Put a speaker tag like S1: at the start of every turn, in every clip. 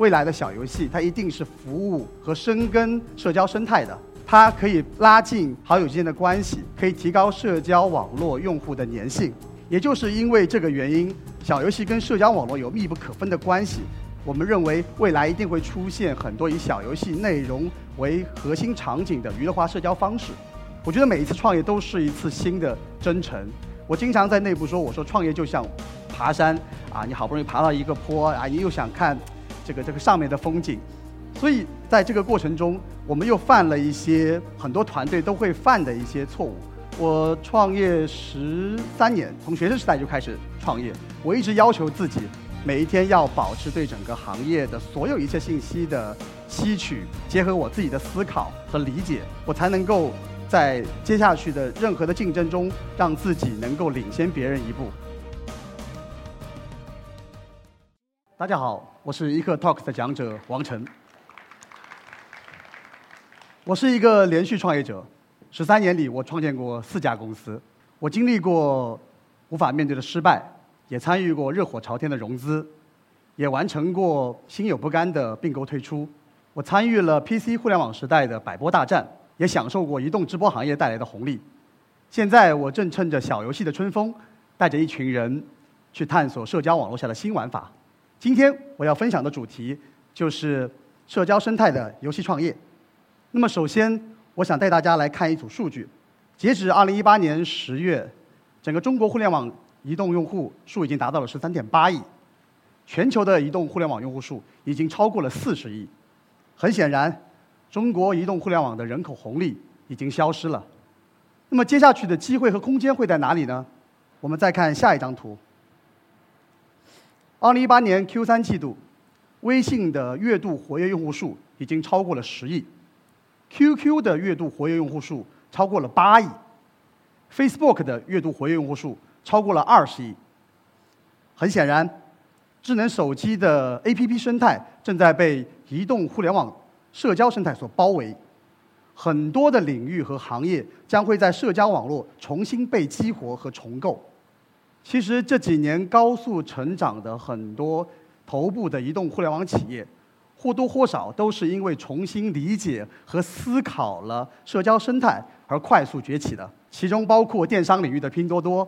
S1: 未来的小游戏，它一定是服务和深耕社交生态的。它可以拉近好友之间的关系，可以提高社交网络用户的粘性。也就是因为这个原因，小游戏跟社交网络有密不可分的关系。我们认为未来一定会出现很多以小游戏内容为核心场景的娱乐化社交方式。我觉得每一次创业都是一次新的征程。我经常在内部说，我说创业就像爬山啊，你好不容易爬到一个坡啊，你又想看这个这个上面的风景。所以在这个过程中，我们又犯了一些很多团队都会犯的一些错误。我创业十三年，从学生时代就开始创业，我一直要求自己每一天要保持对整个行业的所有一切信息的吸取，结合我自己的思考和理解，我才能够在接下去的任何的竞争中，让自己能够领先别人一步。大家好，我是一刻 Talk 的讲者王晨。我是一个连续创业者，十三年里我创建过四家公司，我经历过无法面对的失败，也参与过热火朝天的融资，也完成过心有不甘的并购退出。我参与了 PC 互联网时代的百波大战，也享受过移动直播行业带来的红利。现在我正趁着小游戏的春风，带着一群人去探索社交网络下的新玩法。今天我要分享的主题就是社交生态的游戏创业。那么，首先，我想带大家来看一组数据。截止2018年10月，整个中国互联网移动用户数已经达到了13.8亿，全球的移动互联网用户数已经超过了40亿。很显然，中国移动互联网的人口红利已经消失了。那么，接下去的机会和空间会在哪里呢？我们再看下一张图。2018年 Q3 季度，微信的月度活跃用户数已经超过了10亿。QQ 的月度活跃用户数超过了八亿，Facebook 的月度活跃用户数超过了二十亿。很显然，智能手机的 APP 生态正在被移动互联网社交生态所包围，很多的领域和行业将会在社交网络重新被激活和重构。其实这几年高速成长的很多头部的移动互联网企业。或多或少都是因为重新理解和思考了社交生态而快速崛起的，其中包括电商领域的拼多多，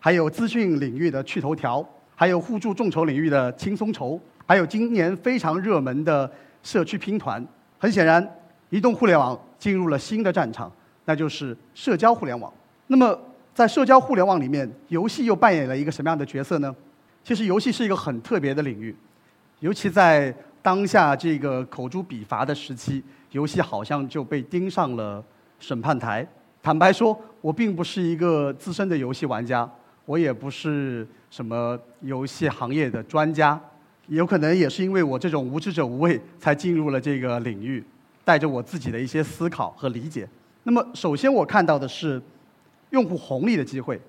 S1: 还有资讯领域的趣头条，还有互助众筹领域的轻松筹，还有今年非常热门的社区拼团。很显然，移动互联网进入了新的战场，那就是社交互联网。那么，在社交互联网里面，游戏又扮演了一个什么样的角色呢？其实，游戏是一个很特别的领域，尤其在。当下这个口诛笔伐的时期，游戏好像就被盯上了审判台。坦白说，我并不是一个资深的游戏玩家，我也不是什么游戏行业的专家，有可能也是因为我这种无知者无畏，才进入了这个领域，带着我自己的一些思考和理解。那么，首先我看到的是用户红利的机会。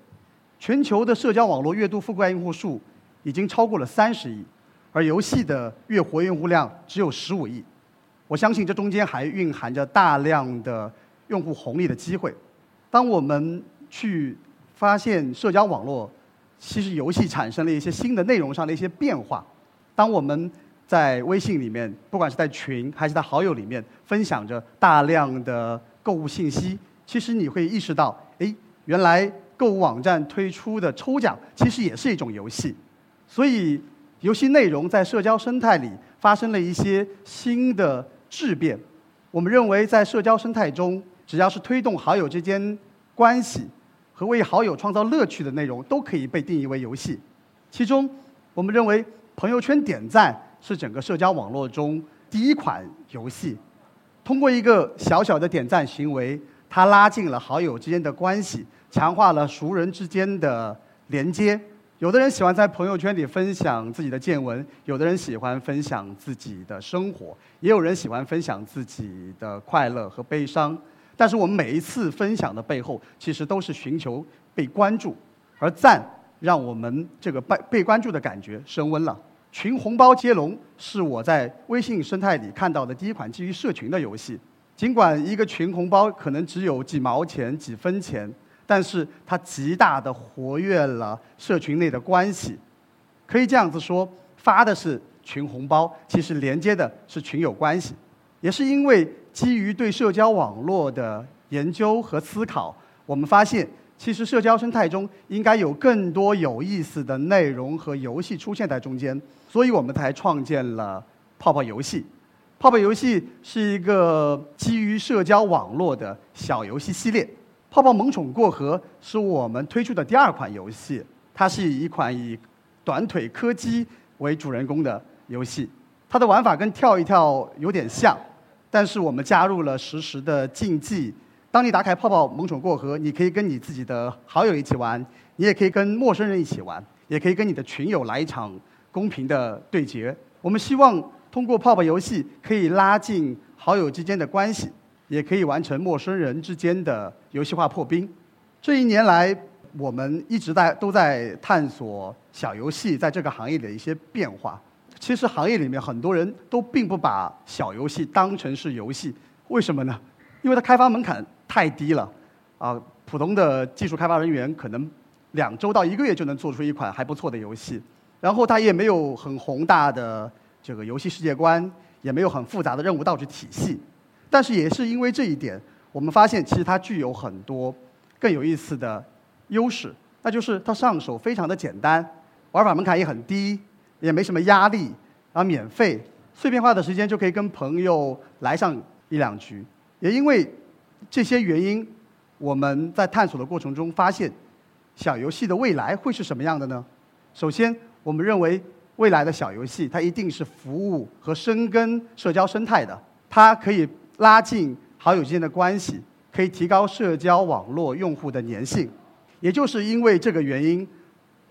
S1: 全球的社交网络月度覆盖用户数已经超过了三十亿。而游戏的月活跃用户量只有十五亿，我相信这中间还蕴含着大量的用户红利的机会。当我们去发现社交网络，其实游戏产生了一些新的内容上的一些变化。当我们在微信里面，不管是在群还是在好友里面分享着大量的购物信息，其实你会意识到，原来购物网站推出的抽奖其实也是一种游戏，所以。游戏内容在社交生态里发生了一些新的质变。我们认为，在社交生态中，只要是推动好友之间关系和为好友创造乐趣的内容，都可以被定义为游戏。其中，我们认为朋友圈点赞是整个社交网络中第一款游戏。通过一个小小的点赞行为，它拉近了好友之间的关系，强化了熟人之间的连接。有的人喜欢在朋友圈里分享自己的见闻，有的人喜欢分享自己的生活，也有人喜欢分享自己的快乐和悲伤。但是我们每一次分享的背后，其实都是寻求被关注，而赞让我们这个被被关注的感觉升温了。群红包接龙是我在微信生态里看到的第一款基于社群的游戏。尽管一个群红包可能只有几毛钱、几分钱。但是它极大的活跃了社群内的关系，可以这样子说，发的是群红包，其实连接的是群友关系。也是因为基于对社交网络的研究和思考，我们发现，其实社交生态中应该有更多有意思的内容和游戏出现在中间，所以我们才创建了泡泡游戏。泡泡游戏是一个基于社交网络的小游戏系列。泡泡萌宠过河是我们推出的第二款游戏，它是一款以短腿柯基为主人公的游戏。它的玩法跟跳一跳有点像。但是我们加入了实时的竞技。当你打开泡泡萌宠过河，你可以跟你自己的好友一起玩，你也可以跟陌生人一起玩，也可以跟你的群友来一场公平的对决。我们希望通过泡泡游戏可以拉近好友之间的关系，也可以完成陌生人之间的游戏化破冰。这一年来，我们一直在都在探索小游戏在这个行业的一些变化。其实行业里面很多人都并不把小游戏当成是游戏，为什么呢？因为它开发门槛太低了，啊，普通的技术开发人员可能两周到一个月就能做出一款还不错的游戏，然后它也没有很宏大的这个游戏世界观，也没有很复杂的任务道具体系。但是也是因为这一点，我们发现其实它具有很多更有意思的优势，那就是它上手非常的简单，玩法门槛也很低。也没什么压力，然后免费，碎片化的时间就可以跟朋友来上一两局。也因为这些原因，我们在探索的过程中发现，小游戏的未来会是什么样的呢？首先，我们认为未来的小游戏它一定是服务和深耕社交生态的，它可以拉近好友之间的关系，可以提高社交网络用户的粘性。也就是因为这个原因。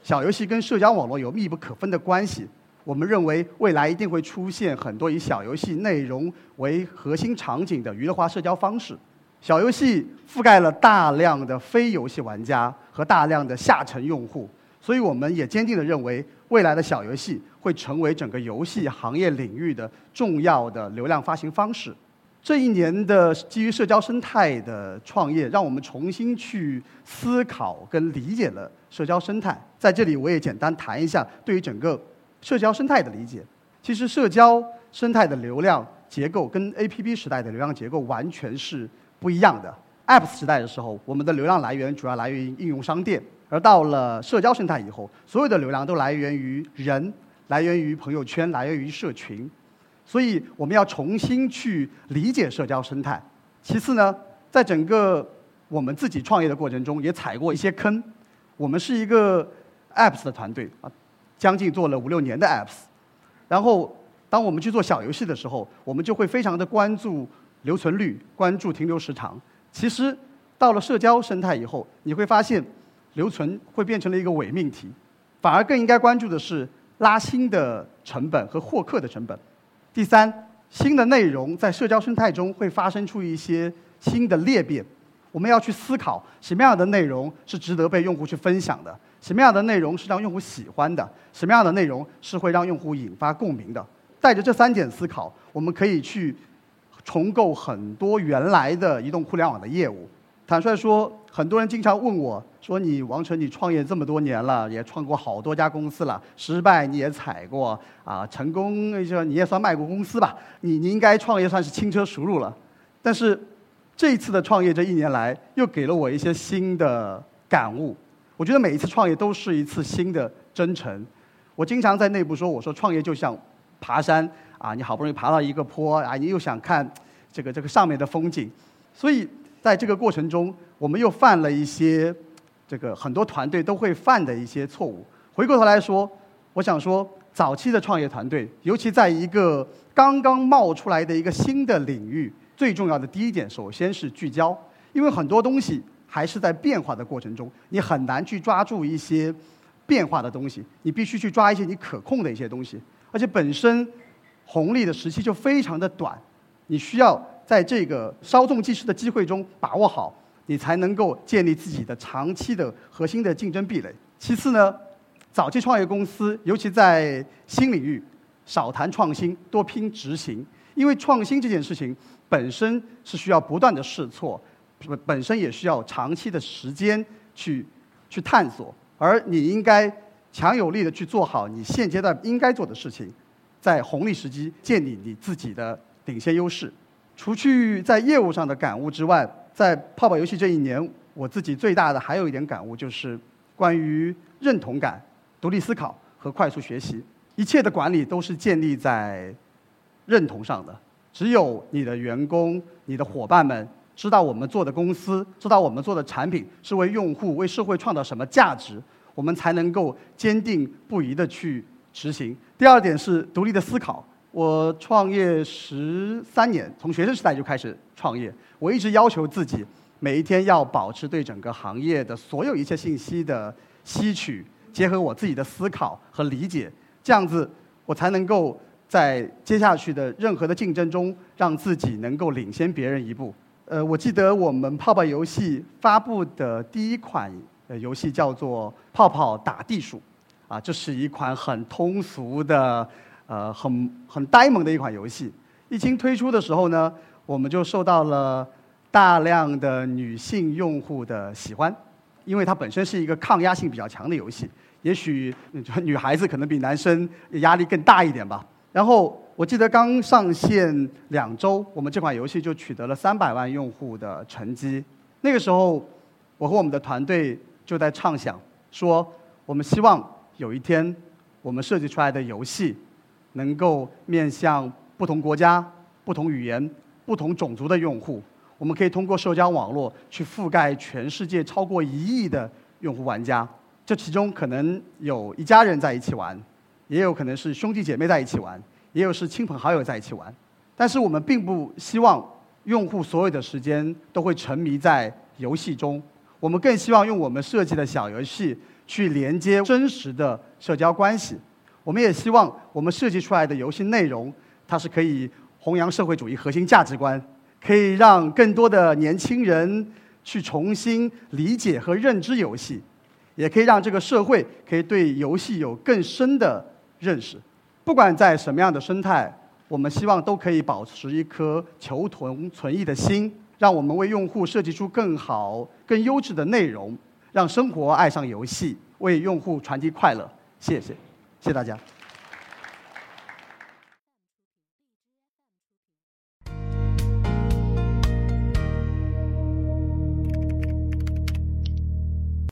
S1: 小游戏跟社交网络有密不可分的关系。我们认为未来一定会出现很多以小游戏内容为核心场景的娱乐化社交方式。小游戏覆盖了大量的非游戏玩家和大量的下沉用户，所以我们也坚定地认为，未来的小游戏会成为整个游戏行业领域的重要的流量发行方式。这一年的基于社交生态的创业，让我们重新去思考跟理解了社交生态。在这里，我也简单谈一下对于整个社交生态的理解。其实，社交生态的流量结构跟 APP 时代的流量结构完全是不一样的。App 时代的时候，我们的流量来源主要来源于应用商店；而到了社交生态以后，所有的流量都来源于人，来源于朋友圈，来源于社群。所以我们要重新去理解社交生态。其次呢，在整个我们自己创业的过程中，也踩过一些坑。我们是一个 apps 的团队啊，将近做了五六年的 apps。然后，当我们去做小游戏的时候，我们就会非常的关注留存率，关注停留时长。其实到了社交生态以后，你会发现留存会变成了一个伪命题，反而更应该关注的是拉新的成本和获客的成本。第三，新的内容在社交生态中会发生出一些新的裂变，我们要去思考什么样的内容是值得被用户去分享的，什么样的内容是让用户喜欢的，什么样的内容是会让用户引发共鸣的。带着这三点思考，我们可以去重构很多原来的移动互联网的业务。坦率说，很多人经常问我说：“你王成，你创业这么多年了，也创过好多家公司了，失败你也踩过啊，成功就你也算卖过公司吧？你你应该创业算是轻车熟路了。”但是这一次的创业这一年来，又给了我一些新的感悟。我觉得每一次创业都是一次新的征程。我经常在内部说：“我说创业就像爬山啊，你好不容易爬到一个坡啊，你又想看这个这个上面的风景，所以。”在这个过程中，我们又犯了一些这个很多团队都会犯的一些错误。回过头来说，我想说，早期的创业团队，尤其在一个刚刚冒出来的一个新的领域，最重要的第一点，首先是聚焦，因为很多东西还是在变化的过程中，你很难去抓住一些变化的东西，你必须去抓一些你可控的一些东西，而且本身红利的时期就非常的短，你需要。在这个稍纵即逝的机会中把握好，你才能够建立自己的长期的核心的竞争壁垒。其次呢，早期创业公司，尤其在新领域，少谈创新，多拼执行。因为创新这件事情本身是需要不断的试错，本本身也需要长期的时间去去探索。而你应该强有力的去做好你现阶段应该做的事情。在红利时机建立你自己的领先优势。除去在业务上的感悟之外，在泡泡游戏这一年，我自己最大的还有一点感悟就是关于认同感、独立思考和快速学习。一切的管理都是建立在认同上的。只有你的员工、你的伙伴们知道我们做的公司、知道我们做的产品是为用户、为社会创造什么价值，我们才能够坚定不移地去执行。第二点是独立的思考。我创业十三年，从学生时代就开始创业。我一直要求自己，每一天要保持对整个行业的所有一切信息的吸取，结合我自己的思考和理解，这样子我才能够在接下去的任何的竞争中，让自己能够领先别人一步。呃，我记得我们泡泡游戏发布的第一款游戏叫做《泡泡打地鼠》，啊，这是一款很通俗的。呃，很很呆萌的一款游戏，一经推出的时候呢，我们就受到了大量的女性用户的喜欢，因为它本身是一个抗压性比较强的游戏，也许女孩子可能比男生压力更大一点吧。然后我记得刚上线两周，我们这款游戏就取得了三百万用户的成绩。那个时候，我和我们的团队就在畅想，说我们希望有一天，我们设计出来的游戏。能够面向不同国家、不同语言、不同种族的用户，我们可以通过社交网络去覆盖全世界超过一亿的用户玩家。这其中可能有一家人在一起玩，也有可能是兄弟姐妹在一起玩，也有是亲朋好友在一起玩。但是我们并不希望用户所有的时间都会沉迷在游戏中，我们更希望用我们设计的小游戏去连接真实的社交关系。我们也希望我们设计出来的游戏内容，它是可以弘扬社会主义核心价值观，可以让更多的年轻人去重新理解和认知游戏，也可以让这个社会可以对游戏有更深的认识。不管在什么样的生态，我们希望都可以保持一颗求同存异的心，让我们为用户设计出更好、更优质的内容，让生活爱上游戏，为用户传递快乐。谢谢。谢谢大家。